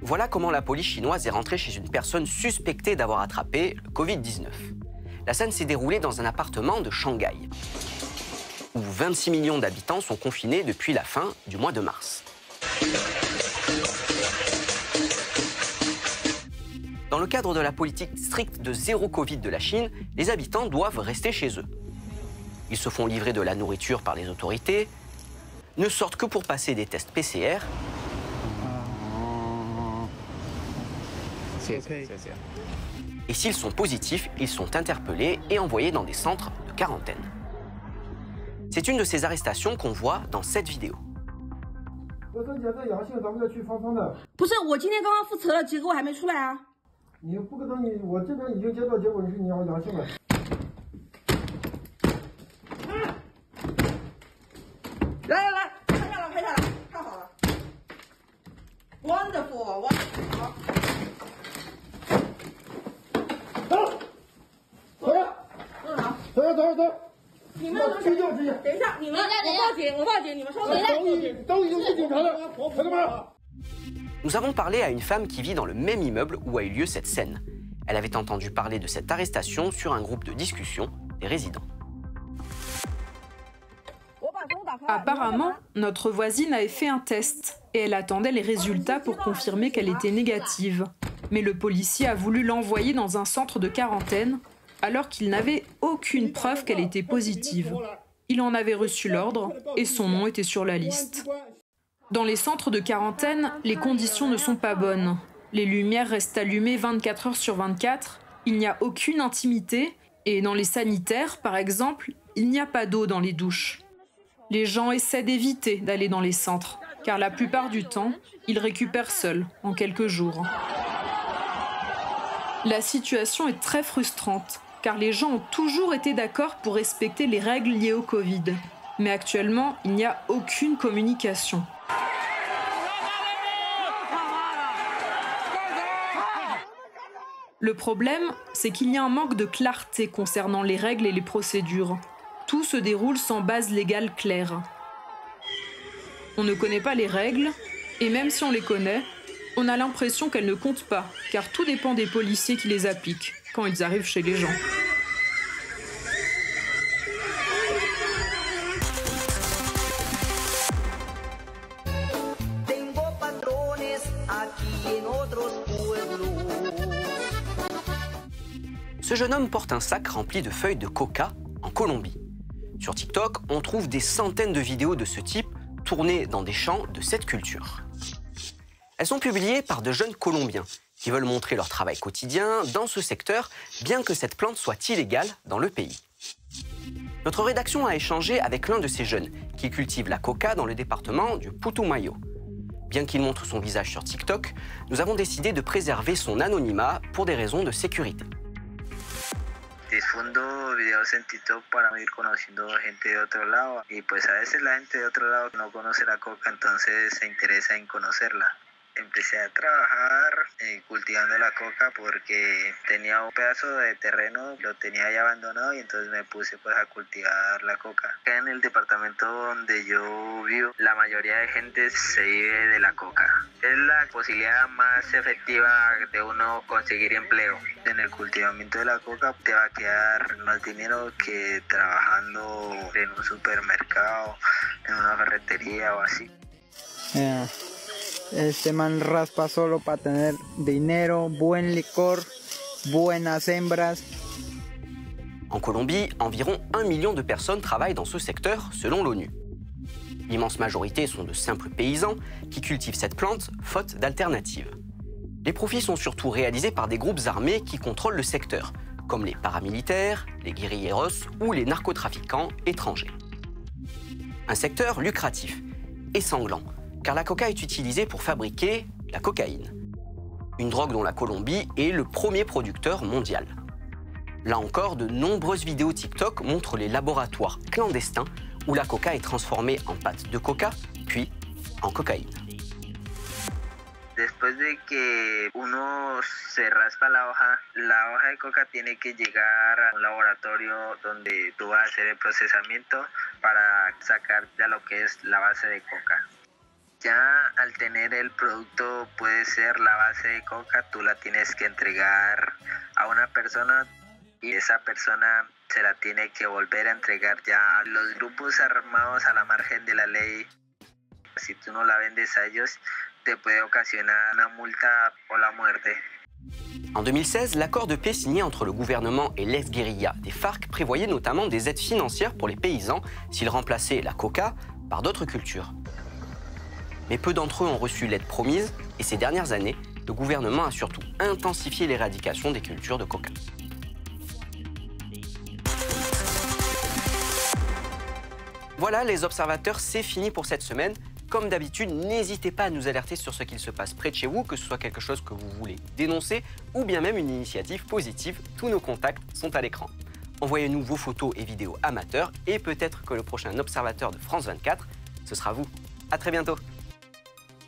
Voilà comment la police chinoise est rentrée chez une personne suspectée d'avoir attrapé le Covid-19. La scène s'est déroulée dans un appartement de Shanghai, où 26 millions d'habitants sont confinés depuis la fin du mois de mars. Dans le cadre de la politique stricte de zéro Covid de la Chine, les habitants doivent rester chez eux. Ils se font livrer de la nourriture par les autorités, ne sortent que pour passer des tests PCR Et s'ils sont positifs, ils sont interpellés et envoyés dans des centres de quarantaine. C'est une de ces arrestations qu'on voit dans cette vidéo. 不是，我今天刚刚复测了，结果还没出来啊。你不可能你我这边已经接到结果，你是你要阳性了。来来来，拍下来，拍下来，看好了。Wonderful，好。走，走了，坐好。走了，走了，走。 你们都追究追究。等一下，你们我报警，我报警，你们稍等。都已都已经是警察了，朋友们。 Nous avons parlé à une femme qui vit dans le même immeuble où a eu lieu cette scène. Elle avait entendu parler de cette arrestation sur un groupe de discussion des résidents. Apparemment, notre voisine avait fait un test et elle attendait les résultats pour confirmer qu'elle était négative. Mais le policier a voulu l'envoyer dans un centre de quarantaine alors qu'il n'avait aucune preuve qu'elle était positive. Il en avait reçu l'ordre et son nom était sur la liste. Dans les centres de quarantaine, les conditions ne sont pas bonnes. Les lumières restent allumées 24 heures sur 24, il n'y a aucune intimité et dans les sanitaires, par exemple, il n'y a pas d'eau dans les douches. Les gens essaient d'éviter d'aller dans les centres, car la plupart du temps, ils récupèrent seuls en quelques jours. La situation est très frustrante, car les gens ont toujours été d'accord pour respecter les règles liées au Covid. Mais actuellement, il n'y a aucune communication. Le problème, c'est qu'il y a un manque de clarté concernant les règles et les procédures. Tout se déroule sans base légale claire. On ne connaît pas les règles, et même si on les connaît, on a l'impression qu'elles ne comptent pas, car tout dépend des policiers qui les appliquent quand ils arrivent chez les gens. Ce jeune homme porte un sac rempli de feuilles de coca en Colombie. Sur TikTok, on trouve des centaines de vidéos de ce type tournées dans des champs de cette culture. Elles sont publiées par de jeunes Colombiens qui veulent montrer leur travail quotidien dans ce secteur, bien que cette plante soit illégale dans le pays. Notre rédaction a échangé avec l'un de ces jeunes qui cultive la coca dans le département du Putumayo. Bien qu'il montre son visage sur TikTok, nous avons décidé de préserver son anonymat pour des raisons de sécurité. difundo videos en TikTok para ir conociendo gente de otro lado y pues a veces la gente de otro lado no conoce la coca entonces se interesa en conocerla. Empecé a trabajar eh, cultivando la coca porque tenía un pedazo de terreno, lo tenía ya abandonado y entonces me puse pues a cultivar la coca. Acá en el departamento donde yo vivo, la mayoría de gente se vive de la coca. Es la posibilidad más efectiva de uno conseguir empleo. En el cultivamiento de la coca te va a quedar más dinero que trabajando en un supermercado, en una ferretería o así. Este raspa solo para tener dinero, buen licor, buenas hembras. En Colombie, environ 1 million de personnes travaillent dans ce secteur selon l'ONU. L'immense majorité sont de simples paysans qui cultivent cette plante faute d'alternatives. Les profits sont surtout réalisés par des groupes armés qui contrôlent le secteur, comme les paramilitaires, les guerrilleros ou les narcotrafiquants étrangers. Un secteur lucratif et sanglant, car la coca est utilisée pour fabriquer la cocaïne, une drogue dont la Colombie est le premier producteur mondial. Là encore, de nombreuses vidéos TikTok montrent les laboratoires clandestins où la coca est transformée en pâte de coca, puis en cocaïne. Después de que uno se raspa la hoja, la hoja de coca tiene que llegar un laboratorio donde vas a hacer el procesamiento para sacar lo la base de coca. Ya al tener el de. En 2016, l'accord de paix signé entre le gouvernement et l'ex-guérilla des FARC prévoyait notamment des aides financières pour les paysans s'ils remplaçaient la coca par d'autres cultures. Mais peu d'entre eux ont reçu l'aide promise et ces dernières années, le gouvernement a surtout intensifié l'éradication des cultures de coca. Voilà les observateurs, c'est fini pour cette semaine. Comme d'habitude, n'hésitez pas à nous alerter sur ce qu'il se passe près de chez vous, que ce soit quelque chose que vous voulez dénoncer ou bien même une initiative positive. Tous nos contacts sont à l'écran. Envoyez-nous vos photos et vidéos amateurs et peut-être que le prochain observateur de France 24, ce sera vous. À très bientôt